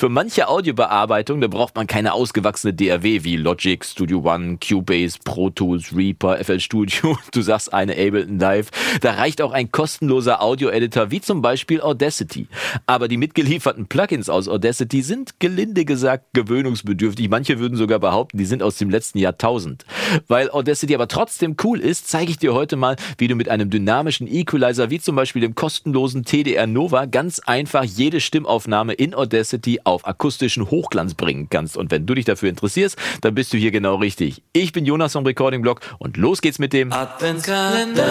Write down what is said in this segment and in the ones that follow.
Für manche Audiobearbeitung, da braucht man keine ausgewachsene DAW wie Logic, Studio One, Cubase, Pro Tools, Reaper, FL Studio. Du sagst eine Ableton Live. Da reicht auch ein kostenloser Audio-Editor wie zum Beispiel Audacity. Aber die mitgelieferten Plugins aus Audacity sind gelinde gesagt gewöhnungsbedürftig. Manche würden sogar behaupten, die sind aus dem letzten Jahrtausend. Weil Audacity aber trotzdem cool ist, zeige ich dir heute mal, wie du mit einem dynamischen Equalizer wie zum Beispiel dem kostenlosen TDR Nova ganz einfach jede Stimmaufnahme in Audacity auf akustischen Hochglanz bringen kannst. Und wenn du dich dafür interessierst, dann bist du hier genau richtig. Ich bin Jonas vom Recording Blog und los geht's mit dem Adventskalender.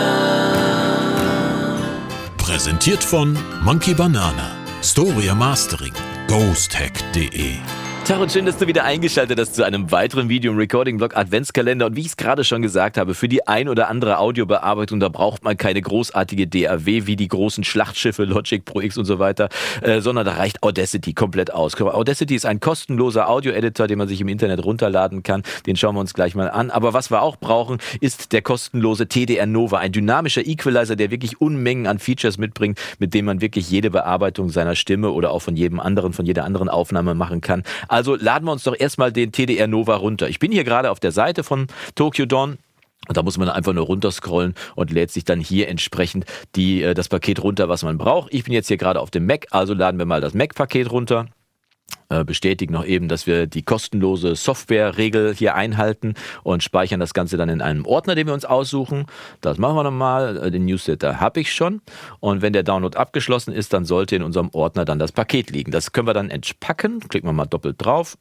Präsentiert von Monkey Banana, Storia Mastering, ghosthack.de Tag und schön, dass du wieder eingeschaltet hast zu einem weiteren Video im Recording-Blog Adventskalender. Und wie ich es gerade schon gesagt habe, für die ein oder andere Audiobearbeitung, da braucht man keine großartige DAW wie die großen Schlachtschiffe Logic Pro X und so weiter, äh, sondern da reicht Audacity komplett aus. Audacity ist ein kostenloser Audio-Editor, den man sich im Internet runterladen kann. Den schauen wir uns gleich mal an. Aber was wir auch brauchen, ist der kostenlose TDR Nova, ein dynamischer Equalizer, der wirklich Unmengen an Features mitbringt, mit dem man wirklich jede Bearbeitung seiner Stimme oder auch von jedem anderen, von jeder anderen Aufnahme machen kann. Also laden wir uns doch erstmal den TDR Nova runter. Ich bin hier gerade auf der Seite von Tokyo Dawn. Und da muss man einfach nur runterscrollen und lädt sich dann hier entsprechend die, äh, das Paket runter, was man braucht. Ich bin jetzt hier gerade auf dem Mac, also laden wir mal das Mac-Paket runter bestätigen noch eben, dass wir die kostenlose Software-Regel hier einhalten und speichern das Ganze dann in einem Ordner, den wir uns aussuchen. Das machen wir nochmal. Äh, den Newsletter habe ich schon. Und wenn der Download abgeschlossen ist, dann sollte in unserem Ordner dann das Paket liegen. Das können wir dann entspacken. Klicken wir mal doppelt drauf.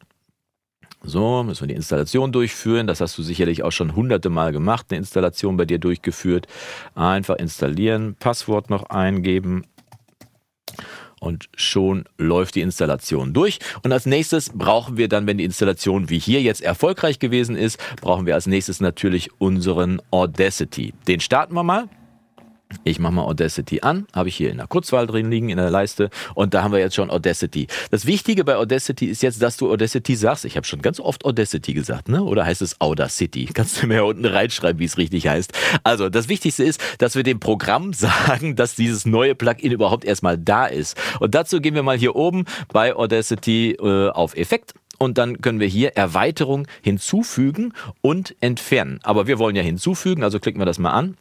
So, müssen wir die Installation durchführen. Das hast du sicherlich auch schon hunderte Mal gemacht, eine Installation bei dir durchgeführt. Einfach installieren, Passwort noch eingeben, und schon läuft die Installation durch. Und als nächstes brauchen wir dann, wenn die Installation wie hier jetzt erfolgreich gewesen ist, brauchen wir als nächstes natürlich unseren Audacity. Den starten wir mal. Ich mache mal Audacity an, habe ich hier in der Kurzwahl drin liegen in der Leiste und da haben wir jetzt schon Audacity. Das Wichtige bei Audacity ist jetzt, dass du Audacity sagst. Ich habe schon ganz oft Audacity gesagt, ne? Oder heißt es Audacity? Kannst du mir unten reinschreiben, wie es richtig heißt. Also, das Wichtigste ist, dass wir dem Programm sagen, dass dieses neue Plugin überhaupt erstmal da ist. Und dazu gehen wir mal hier oben bei Audacity äh, auf Effekt und dann können wir hier Erweiterung hinzufügen und entfernen. Aber wir wollen ja hinzufügen, also klicken wir das mal an.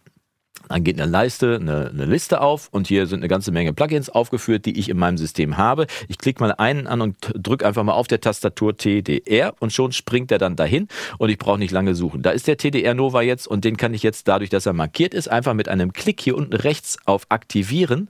Dann geht eine Leiste, eine, eine, Liste auf und hier sind eine ganze Menge Plugins aufgeführt, die ich in meinem System habe. Ich klicke mal einen an und drücke einfach mal auf der Tastatur TDR und schon springt er dann dahin und ich brauche nicht lange suchen. Da ist der TDR Nova jetzt und den kann ich jetzt dadurch, dass er markiert ist, einfach mit einem Klick hier unten rechts auf Aktivieren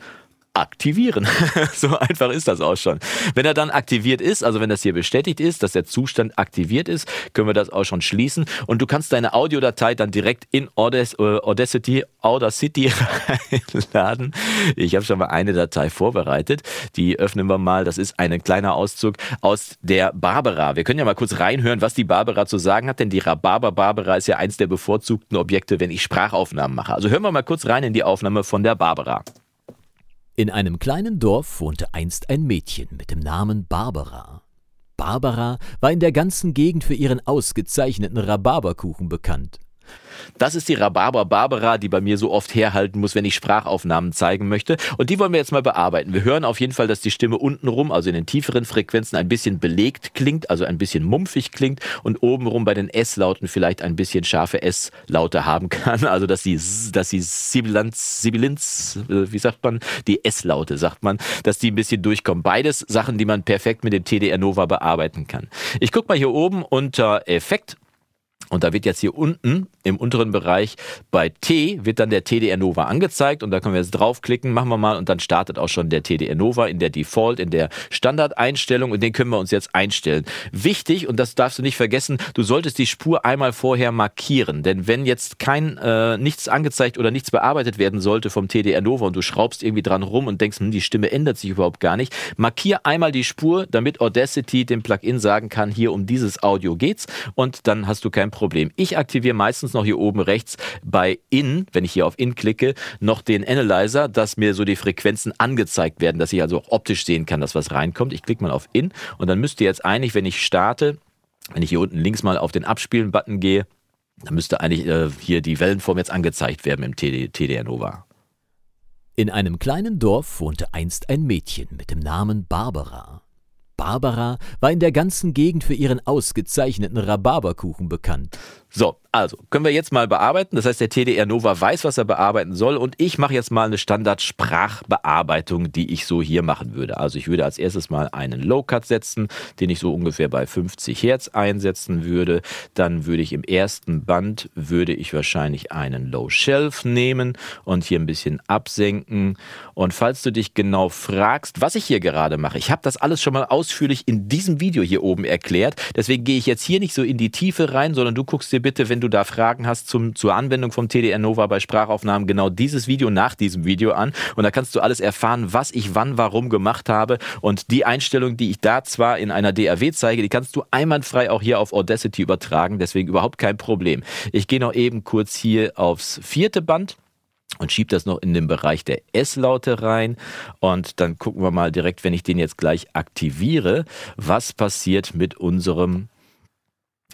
aktivieren. so einfach ist das auch schon. Wenn er dann aktiviert ist, also wenn das hier bestätigt ist, dass der Zustand aktiviert ist, können wir das auch schon schließen und du kannst deine Audiodatei dann direkt in äh, Audacity, Audacity reinladen. Ich habe schon mal eine Datei vorbereitet, die öffnen wir mal. Das ist ein kleiner Auszug aus der Barbara. Wir können ja mal kurz reinhören, was die Barbara zu sagen hat, denn die Rhabarber Barbara ist ja eins der bevorzugten Objekte, wenn ich Sprachaufnahmen mache. Also hören wir mal kurz rein in die Aufnahme von der Barbara. In einem kleinen Dorf wohnte einst ein Mädchen mit dem Namen Barbara. Barbara war in der ganzen Gegend für ihren ausgezeichneten Rhabarberkuchen bekannt. Das ist die Rhabarber Barbara, die bei mir so oft herhalten muss, wenn ich Sprachaufnahmen zeigen möchte. Und die wollen wir jetzt mal bearbeiten. Wir hören auf jeden Fall, dass die Stimme untenrum, also in den tieferen Frequenzen, ein bisschen belegt klingt, also ein bisschen mumpfig klingt und obenrum bei den S-Lauten vielleicht ein bisschen scharfe S-Laute haben kann. Also dass die, dass die Sibilanz, Sibilanz, äh, wie sagt man, die S-Laute, sagt man, dass die ein bisschen durchkommen. Beides Sachen, die man perfekt mit dem TDR Nova bearbeiten kann. Ich gucke mal hier oben unter Effekt und da wird jetzt hier unten im unteren Bereich bei T wird dann der TDR Nova angezeigt. Und da können wir jetzt draufklicken, machen wir mal. Und dann startet auch schon der TDR Nova in der Default, in der Standardeinstellung. Und den können wir uns jetzt einstellen. Wichtig und das darfst du nicht vergessen, du solltest die Spur einmal vorher markieren, denn wenn jetzt kein äh, nichts angezeigt oder nichts bearbeitet werden sollte vom TDR Nova und du schraubst irgendwie dran rum und denkst, hm, die Stimme ändert sich überhaupt gar nicht, markier einmal die Spur, damit Audacity dem Plugin sagen kann, hier um dieses Audio geht's. Und dann hast du kein Problem Problem. Ich aktiviere meistens noch hier oben rechts bei In, wenn ich hier auf In klicke, noch den Analyzer, dass mir so die Frequenzen angezeigt werden, dass ich also auch optisch sehen kann, dass was reinkommt. Ich klicke mal auf In und dann müsste jetzt eigentlich, wenn ich starte, wenn ich hier unten links mal auf den Abspielen-Button gehe, dann müsste eigentlich äh, hier die Wellenform jetzt angezeigt werden im TD, TDR Nova. In einem kleinen Dorf wohnte einst ein Mädchen mit dem Namen Barbara. Barbara war in der ganzen Gegend für ihren ausgezeichneten Rhabarberkuchen bekannt. So, also können wir jetzt mal bearbeiten. Das heißt, der TDR Nova weiß, was er bearbeiten soll und ich mache jetzt mal eine Standard-Sprachbearbeitung, die ich so hier machen würde. Also ich würde als erstes mal einen Low-Cut setzen, den ich so ungefähr bei 50 Hertz einsetzen würde. Dann würde ich im ersten Band, würde ich wahrscheinlich einen Low-Shelf nehmen und hier ein bisschen absenken. Und falls du dich genau fragst, was ich hier gerade mache, ich habe das alles schon mal ausführlich in diesem Video hier oben erklärt. Deswegen gehe ich jetzt hier nicht so in die Tiefe rein, sondern du guckst dir bitte, wenn du da Fragen hast zum, zur Anwendung vom TDR Nova bei Sprachaufnahmen, genau dieses Video nach diesem Video an. Und da kannst du alles erfahren, was ich wann, warum gemacht habe. Und die Einstellung, die ich da zwar in einer DAW zeige, die kannst du einwandfrei auch hier auf Audacity übertragen. Deswegen überhaupt kein Problem. Ich gehe noch eben kurz hier aufs vierte Band und schiebe das noch in den Bereich der S-Laute rein. Und dann gucken wir mal direkt, wenn ich den jetzt gleich aktiviere, was passiert mit unserem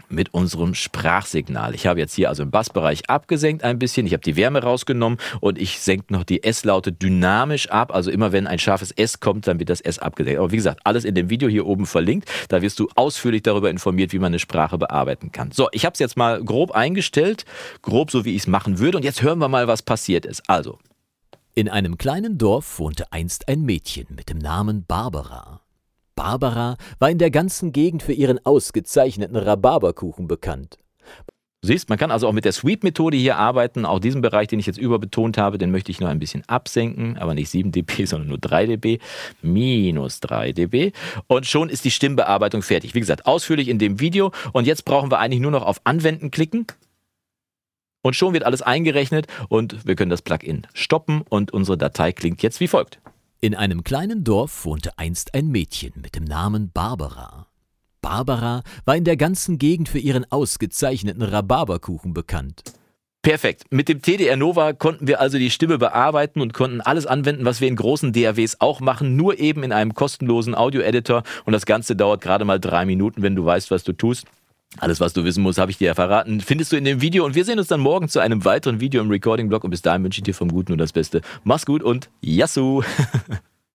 mit unserem Sprachsignal. Ich habe jetzt hier also im Bassbereich abgesenkt ein bisschen, ich habe die Wärme rausgenommen und ich senke noch die S-Laute dynamisch ab. Also immer wenn ein scharfes S kommt, dann wird das S abgesenkt. Aber wie gesagt, alles in dem Video hier oben verlinkt. Da wirst du ausführlich darüber informiert, wie man eine Sprache bearbeiten kann. So, ich habe es jetzt mal grob eingestellt, grob so wie ich es machen würde. Und jetzt hören wir mal, was passiert ist. Also. In einem kleinen Dorf wohnte einst ein Mädchen mit dem Namen Barbara. Barbara war in der ganzen Gegend für ihren ausgezeichneten Rhabarberkuchen bekannt. Siehst, man kann also auch mit der Sweep-Methode hier arbeiten. Auch diesen Bereich, den ich jetzt überbetont habe, den möchte ich noch ein bisschen absenken, aber nicht 7 dB, sondern nur 3 dB, minus 3 dB. Und schon ist die Stimmbearbeitung fertig. Wie gesagt, ausführlich in dem Video. Und jetzt brauchen wir eigentlich nur noch auf Anwenden klicken. Und schon wird alles eingerechnet und wir können das Plugin stoppen und unsere Datei klingt jetzt wie folgt. In einem kleinen Dorf wohnte einst ein Mädchen mit dem Namen Barbara. Barbara war in der ganzen Gegend für ihren ausgezeichneten Rhabarberkuchen bekannt. Perfekt. Mit dem TDR Nova konnten wir also die Stimme bearbeiten und konnten alles anwenden, was wir in großen DAWs auch machen, nur eben in einem kostenlosen Audio-Editor. Und das Ganze dauert gerade mal drei Minuten, wenn du weißt, was du tust. Alles, was du wissen musst, habe ich dir ja verraten. Findest du in dem Video. Und wir sehen uns dann morgen zu einem weiteren Video im Recording-Blog. Und bis dahin wünsche ich dir vom Guten und das Beste. Mach's gut und Yassou!